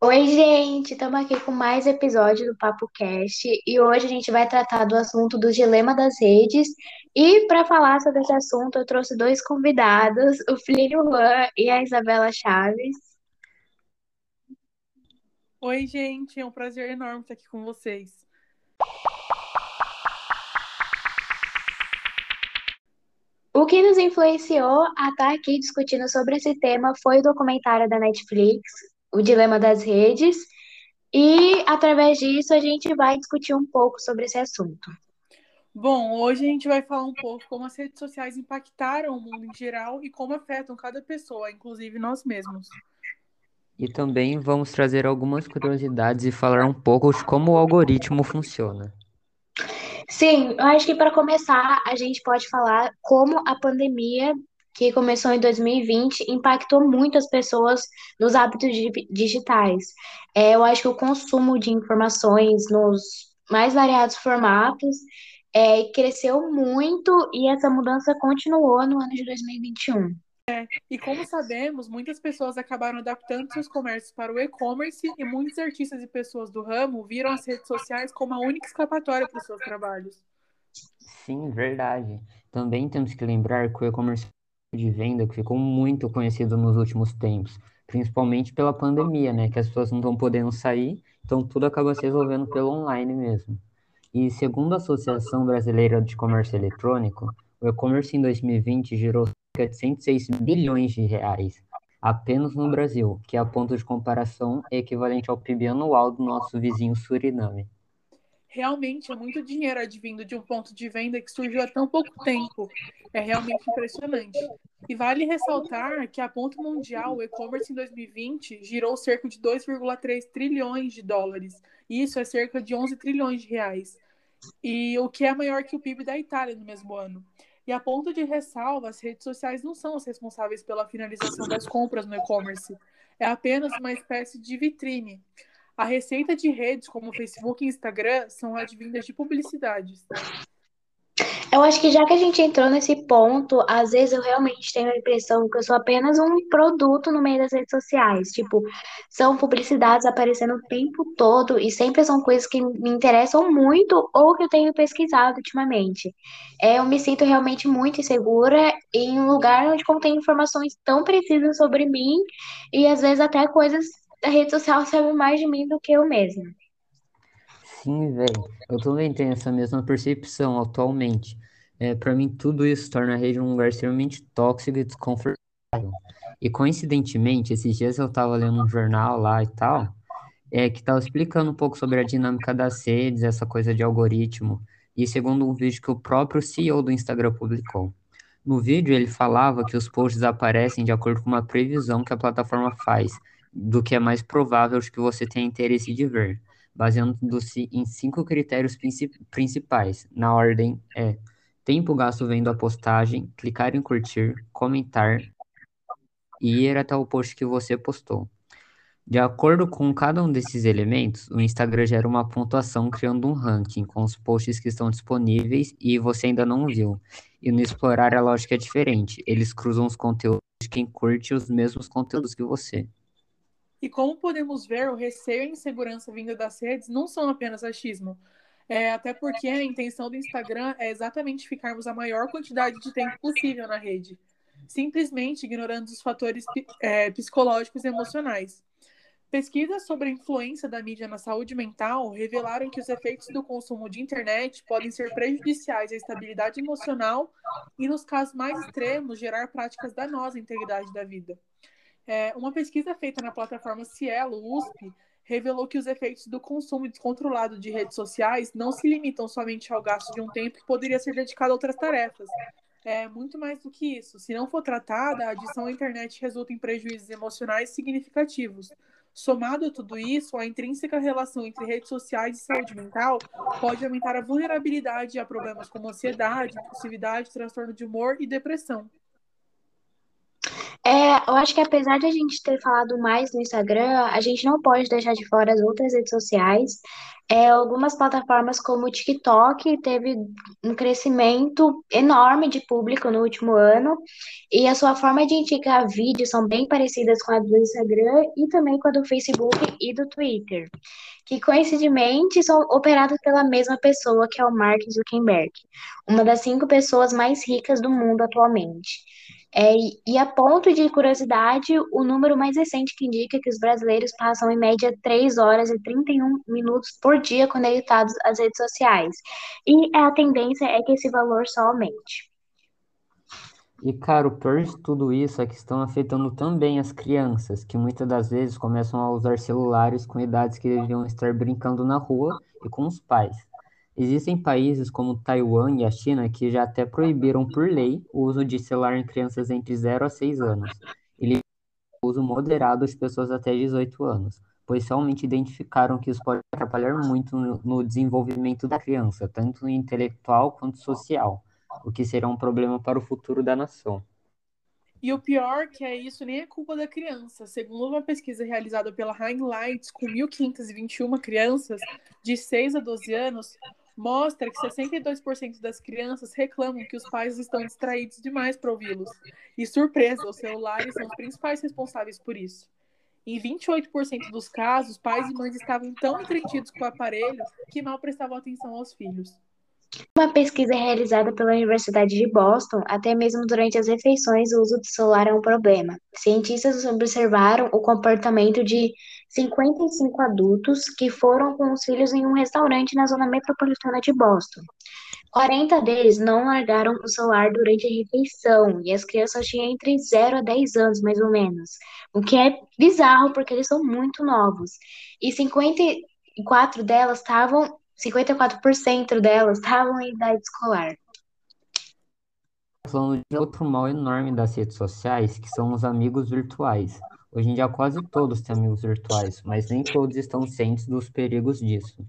Oi, gente, estamos aqui com mais episódio do Papo Cast e hoje a gente vai tratar do assunto do dilema das redes. E para falar sobre esse assunto, eu trouxe dois convidados, o Flínio Juan e a Isabela Chaves. Oi, gente, é um prazer enorme estar aqui com vocês. O que nos influenciou a estar aqui discutindo sobre esse tema foi o documentário da Netflix, O Dilema das Redes, e através disso a gente vai discutir um pouco sobre esse assunto. Bom, hoje a gente vai falar um pouco como as redes sociais impactaram o mundo em geral e como afetam cada pessoa, inclusive nós mesmos. E também vamos trazer algumas curiosidades e falar um pouco de como o algoritmo funciona. Sim, eu acho que para começar, a gente pode falar como a pandemia, que começou em 2020, impactou muitas pessoas nos hábitos di- digitais. É, eu acho que o consumo de informações nos mais variados formatos é, cresceu muito e essa mudança continuou no ano de 2021. E como sabemos, muitas pessoas acabaram adaptando seus comércios para o e-commerce e muitos artistas e pessoas do ramo viram as redes sociais como a única escapatória para os seus trabalhos. Sim, verdade. Também temos que lembrar que o e-commerce de venda que ficou muito conhecido nos últimos tempos, principalmente pela pandemia, né? Que as pessoas não estão podendo sair, então tudo acaba se resolvendo pelo online mesmo. E segundo a Associação Brasileira de Comércio Eletrônico, o e-commerce em 2020 gerou cerca de 106 bilhões de reais apenas no Brasil, que a ponto de comparação é equivalente ao PIB anual do nosso vizinho Suriname. Realmente é muito dinheiro advindo de um ponto de venda que surgiu há tão pouco tempo. É realmente impressionante. E vale ressaltar que a ponto mundial, o e-commerce em 2020 girou cerca de 2,3 trilhões de dólares. Isso é cerca de 11 trilhões de reais. E o que é maior que o PIB da Itália no mesmo ano. E a ponto de ressalva, as redes sociais não são as responsáveis pela finalização das compras no e-commerce. É apenas uma espécie de vitrine. A receita de redes como Facebook e Instagram são advindas de publicidades. Eu acho que já que a gente entrou nesse ponto, às vezes eu realmente tenho a impressão que eu sou apenas um produto no meio das redes sociais. Tipo, são publicidades aparecendo o tempo todo e sempre são coisas que me interessam muito ou que eu tenho pesquisado ultimamente. É, eu me sinto realmente muito insegura em um lugar onde contém informações tão precisas sobre mim e às vezes até coisas da rede social sabem mais de mim do que eu mesma. Sim, velho. Eu também tenho essa mesma percepção atualmente. É, para mim, tudo isso torna a rede um lugar extremamente tóxico e desconfortável. E coincidentemente, esses dias eu estava lendo um jornal lá e tal, é, que estava explicando um pouco sobre a dinâmica das redes, essa coisa de algoritmo, e segundo um vídeo que o próprio CEO do Instagram publicou. No vídeo, ele falava que os posts aparecem de acordo com uma previsão que a plataforma faz do que é mais provável que você tenha interesse de ver baseando-se em cinco critérios princi- principais. Na ordem é tempo gasto vendo a postagem, clicar em curtir, comentar e ir até o post que você postou. De acordo com cada um desses elementos, o Instagram gera uma pontuação criando um ranking com os posts que estão disponíveis e você ainda não viu. E no explorar a lógica é diferente. Eles cruzam os conteúdos de quem curte os mesmos conteúdos que você. E como podemos ver, o receio e a insegurança vinda das redes não são apenas achismo. É, até porque a intenção do Instagram é exatamente ficarmos a maior quantidade de tempo possível na rede, simplesmente ignorando os fatores é, psicológicos e emocionais. Pesquisas sobre a influência da mídia na saúde mental revelaram que os efeitos do consumo de internet podem ser prejudiciais à estabilidade emocional e, nos casos mais extremos, gerar práticas danosas à integridade da vida. É, uma pesquisa feita na plataforma Cielo, USP, revelou que os efeitos do consumo descontrolado de redes sociais não se limitam somente ao gasto de um tempo que poderia ser dedicado a outras tarefas. É muito mais do que isso. Se não for tratada, a adição à internet resulta em prejuízos emocionais significativos. Somado a tudo isso, a intrínseca relação entre redes sociais e saúde mental pode aumentar a vulnerabilidade a problemas como ansiedade, impulsividade, transtorno de humor e depressão. É, eu acho que apesar de a gente ter falado mais no Instagram, a gente não pode deixar de fora as outras redes sociais. É, algumas plataformas como o TikTok teve um crescimento enorme de público no último ano, e a sua forma de indicar vídeos são bem parecidas com a do Instagram e também com a do Facebook e do Twitter, que coincidentemente são operadas pela mesma pessoa, que é o Mark Zuckerberg, uma das cinco pessoas mais ricas do mundo atualmente. É, e a ponto de curiosidade, o número mais recente que indica que os brasileiros passam em média 3 horas e 31 minutos por dia conectados às redes sociais. E a tendência é que esse valor só aumente. E, cara, o pior de tudo isso é que estão afetando também as crianças, que muitas das vezes começam a usar celulares com idades que deveriam estar brincando na rua e com os pais. Existem países como Taiwan e a China que já até proibiram por lei o uso de celular em crianças entre zero a 6 anos, e liberam o uso moderado de pessoas até 18 anos, pois realmente identificaram que isso pode atrapalhar muito no, no desenvolvimento da criança, tanto intelectual quanto social, o que será um problema para o futuro da nação. E o pior que é isso nem é culpa da criança. Segundo uma pesquisa realizada pela Highlights com 1.521 crianças de 6 a 12 anos, mostra que 62% das crianças reclamam que os pais estão distraídos demais para ouvi-los. E surpresa, os celulares são os principais responsáveis por isso. Em 28% dos casos, pais e mães estavam tão entretidos com o aparelho que mal prestavam atenção aos filhos. Uma pesquisa realizada pela Universidade de Boston, até mesmo durante as refeições, o uso do celular é um problema. Cientistas observaram o comportamento de 55 adultos que foram com os filhos em um restaurante na zona metropolitana de Boston. 40 deles não largaram o celular durante a refeição, e as crianças tinham entre 0 a 10 anos, mais ou menos, o que é bizarro porque eles são muito novos. E 54 delas estavam 54% delas estavam em idade escolar. Falando de outro mal enorme das redes sociais, que são os amigos virtuais. Hoje em dia quase todos têm amigos virtuais, mas nem todos estão cientes dos perigos disso.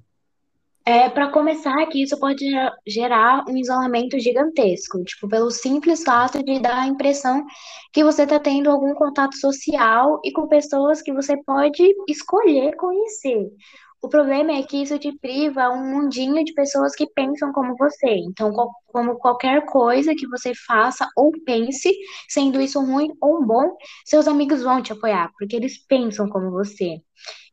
É, para começar, que isso pode gera- gerar um isolamento gigantesco, tipo, pelo simples fato de dar a impressão que você está tendo algum contato social e com pessoas que você pode escolher conhecer. O problema é que isso te priva um mundinho de pessoas que pensam como você. Então, como qualquer coisa que você faça ou pense, sendo isso ruim ou bom, seus amigos vão te apoiar, porque eles pensam como você.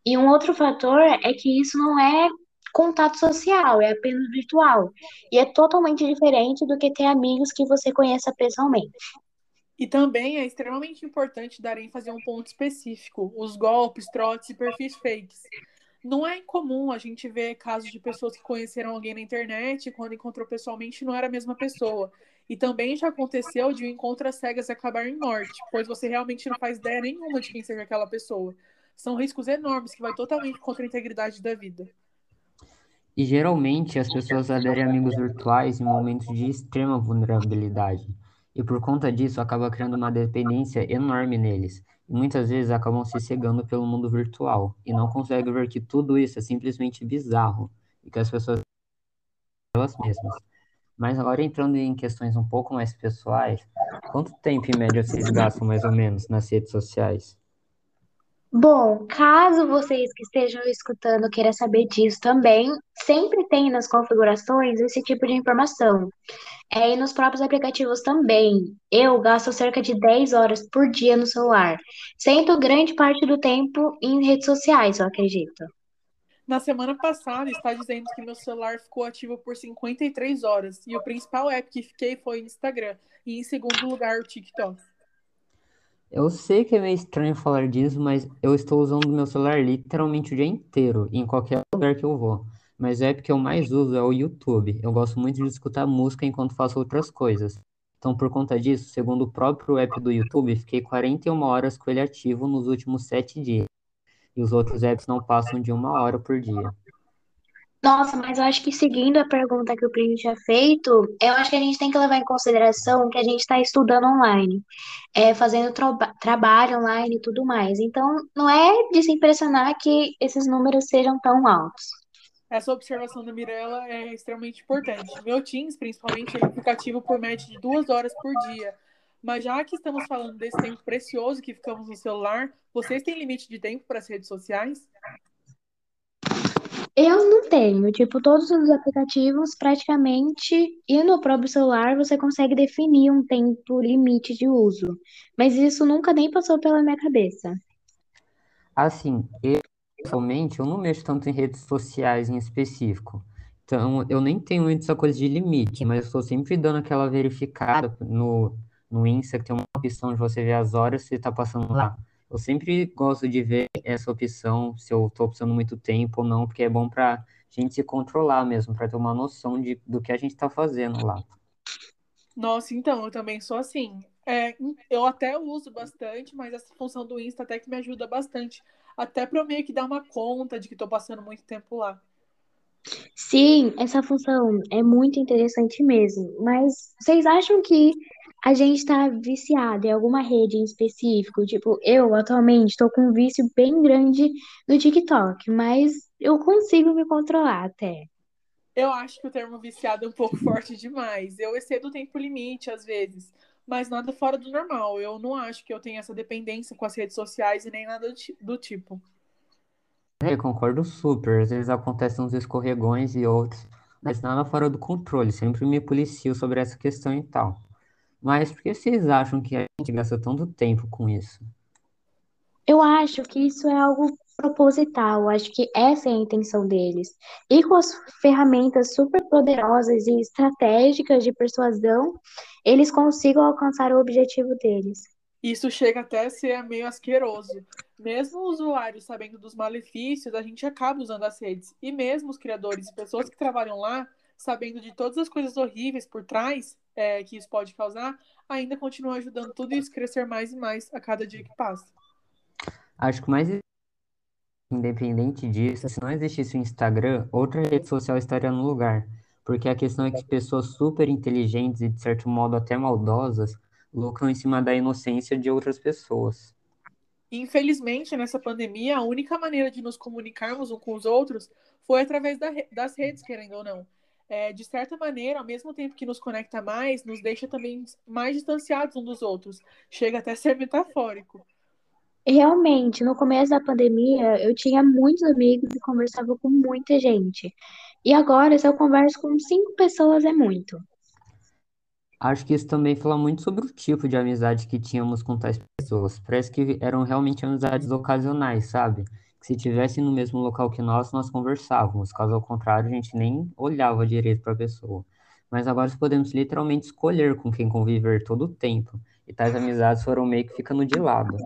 E um outro fator é que isso não é contato social, é apenas virtual. E é totalmente diferente do que ter amigos que você conheça pessoalmente. E também é extremamente importante dar ênfase a um ponto específico: os golpes, trotes e perfis fakes. Não é incomum a gente ver casos de pessoas que conheceram alguém na internet e quando encontrou pessoalmente não era a mesma pessoa. E também já aconteceu de um encontro às cegas acabar em morte, pois você realmente não faz ideia nenhuma de quem seja aquela pessoa. São riscos enormes que vai totalmente contra a integridade da vida. E geralmente as pessoas aderem a amigos virtuais em momentos de extrema vulnerabilidade. E por conta disso acaba criando uma dependência enorme neles. Muitas vezes acabam se cegando pelo mundo virtual e não conseguem ver que tudo isso é simplesmente bizarro e que as pessoas elas mesmas. Mas agora entrando em questões um pouco mais pessoais, quanto tempo em média vocês gastam mais ou menos nas redes sociais? Bom, caso vocês que estejam escutando queiram saber disso também, sempre tem nas configurações esse tipo de informação. É, e nos próprios aplicativos também. Eu gasto cerca de 10 horas por dia no celular, sendo grande parte do tempo em redes sociais, eu acredito. Na semana passada, está dizendo que meu celular ficou ativo por 53 horas e o principal app que fiquei foi o Instagram e em segundo lugar o TikTok. Eu sei que é meio estranho falar disso, mas eu estou usando meu celular literalmente o dia inteiro, em qualquer lugar que eu vou. Mas o app que eu mais uso é o YouTube. Eu gosto muito de escutar música enquanto faço outras coisas. Então, por conta disso, segundo o próprio app do YouTube, fiquei 41 horas com ele ativo nos últimos 7 dias. E os outros apps não passam de uma hora por dia. Nossa, mas eu acho que seguindo a pergunta que o Primo tinha feito, eu acho que a gente tem que levar em consideração que a gente está estudando online, é, fazendo traba- trabalho online e tudo mais. Então, não é de se impressionar que esses números sejam tão altos. Essa observação da Mirella é extremamente importante. Meu Teams, principalmente, ele fica ativo por média de duas horas por dia. Mas já que estamos falando desse tempo precioso que ficamos no celular, vocês têm limite de tempo para as redes sociais? Eu não tenho, tipo, todos os aplicativos praticamente, e no próprio celular você consegue definir um tempo limite de uso. Mas isso nunca nem passou pela minha cabeça. Assim, eu pessoalmente eu não mexo tanto em redes sociais em específico. Então, eu nem tenho muito essa coisa de limite, mas eu estou sempre dando aquela verificada no, no Insta, que tem uma opção de você ver as horas que você está passando lá. Eu sempre gosto de ver essa opção, se eu estou precisando muito tempo ou não, porque é bom para a gente se controlar mesmo, para ter uma noção de, do que a gente está fazendo lá. Nossa, então, eu também sou assim. É, eu até uso bastante, mas essa função do Insta até que me ajuda bastante. Até para eu meio que dar uma conta de que estou passando muito tempo lá. Sim, essa função é muito interessante mesmo. Mas vocês acham que a gente está viciado em alguma rede em específico? Tipo, eu atualmente estou com um vício bem grande no TikTok, mas eu consigo me controlar até. Eu acho que o termo viciado é um pouco forte demais. Eu excedo o tempo limite às vezes, mas nada fora do normal. Eu não acho que eu tenha essa dependência com as redes sociais e nem nada do tipo. É, eu concordo super. Às vezes acontecem uns escorregões e outros, mas nada fora do controle. Sempre me policio sobre essa questão e tal. Mas por que vocês acham que a gente gasta tanto tempo com isso? Eu acho que isso é algo proposital, eu acho que essa é a intenção deles. E com as ferramentas super poderosas e estratégicas de persuasão, eles consigam alcançar o objetivo deles. Isso chega até a ser meio asqueroso. Mesmo o usuário sabendo dos malefícios, a gente acaba usando as redes. E mesmo os criadores e pessoas que trabalham lá, sabendo de todas as coisas horríveis por trás é, que isso pode causar, ainda continua ajudando tudo isso a crescer mais e mais a cada dia que passa. Acho que mais independente disso, se não existisse o Instagram, outra rede social estaria no lugar. Porque a questão é que pessoas super inteligentes e, de certo modo, até maldosas lucram em cima da inocência de outras pessoas. Infelizmente, nessa pandemia, a única maneira de nos comunicarmos uns com os outros foi através da, das redes, querendo ou não. É, de certa maneira, ao mesmo tempo que nos conecta mais, nos deixa também mais distanciados uns dos outros. Chega até a ser metafórico. Realmente, no começo da pandemia, eu tinha muitos amigos e conversava com muita gente. E agora, se eu converso com cinco pessoas, é muito. Acho que isso também fala muito sobre o tipo de amizade que tínhamos com tais pessoas. Parece que eram realmente amizades ocasionais, sabe? Se tivessem no mesmo local que nós, nós conversávamos. Caso ao contrário, a gente nem olhava direito para a pessoa. Mas agora podemos literalmente escolher com quem conviver todo o tempo. E tais amizades foram meio que ficando de lado.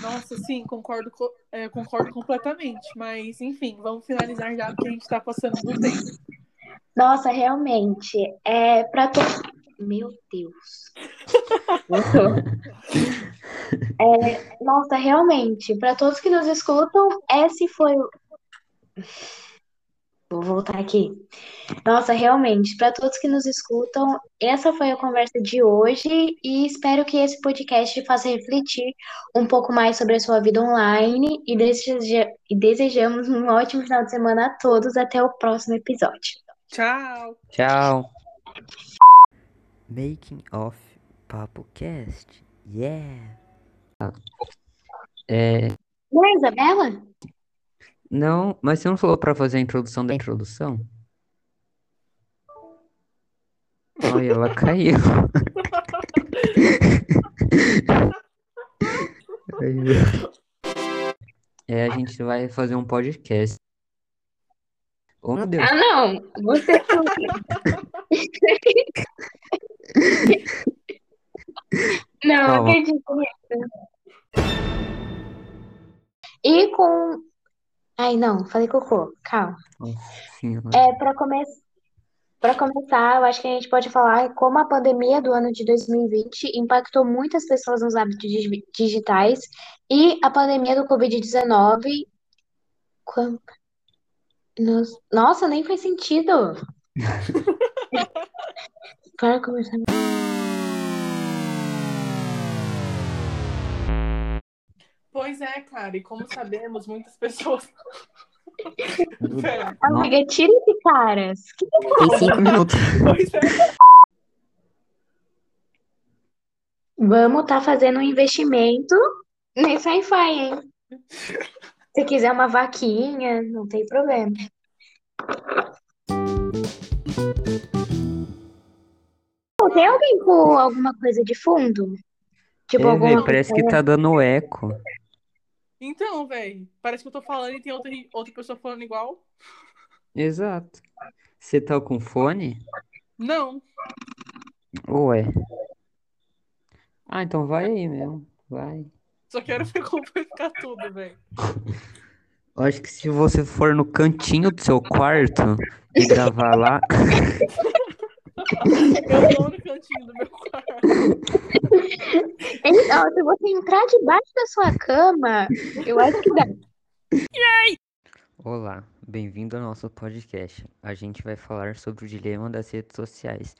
Nossa, sim, concordo, é, concordo completamente. Mas, enfim, vamos finalizar já porque a gente está passando do tempo. Nossa, realmente, é para todos. Meu Deus. é, nossa, realmente, para todos que nos escutam, esse foi o. Vou voltar aqui. Nossa, realmente, para todos que nos escutam, essa foi a conversa de hoje e espero que esse podcast faça refletir um pouco mais sobre a sua vida online e, deseja... e desejamos um ótimo final de semana a todos. Até o próximo episódio. Tchau. Tchau. Making of Papo Cast. Yeah. É... Não é Isabela? Não, mas você não falou para fazer a introdução da introdução? Olha, ela caiu. é, a gente vai fazer um podcast. Oh, meu Deus. Ah, não. Você. não, Calma. acredito nisso. E com. Ai, não, falei cocô. Calma. Nossa. É, para começar. Para começar, eu acho que a gente pode falar como a pandemia do ano de 2020 impactou muitas pessoas nos hábitos digi- digitais e a pandemia do Covid-19. Quan- nos- Nossa, nem faz sentido. Para começar. Pois é, cara, e como sabemos, muitas pessoas. Amiga, tira esse caras. Que Tem cinco minutos. pois é. Vamos estar fazendo um investimento nesse Wi-Fi, hein? Se quiser uma vaquinha, não tem problema. Pô, Tem alguém com alguma coisa de fundo? Tipo, É, velho, parece que tá dando eco. Então, velho, parece que eu tô falando e tem outra, outra pessoa falando igual. Exato. Você tá com fone? Não. Ué. Ah, então vai aí mesmo. Vai. Só quero ver como vai ficar tudo, velho. Acho que se você for no cantinho do seu quarto e gravar lá, Eu tô no cantinho do meu quarto. Então, se você entrar debaixo da sua cama, eu acho que dá. Olá, bem-vindo ao nosso podcast. A gente vai falar sobre o dilema das redes sociais.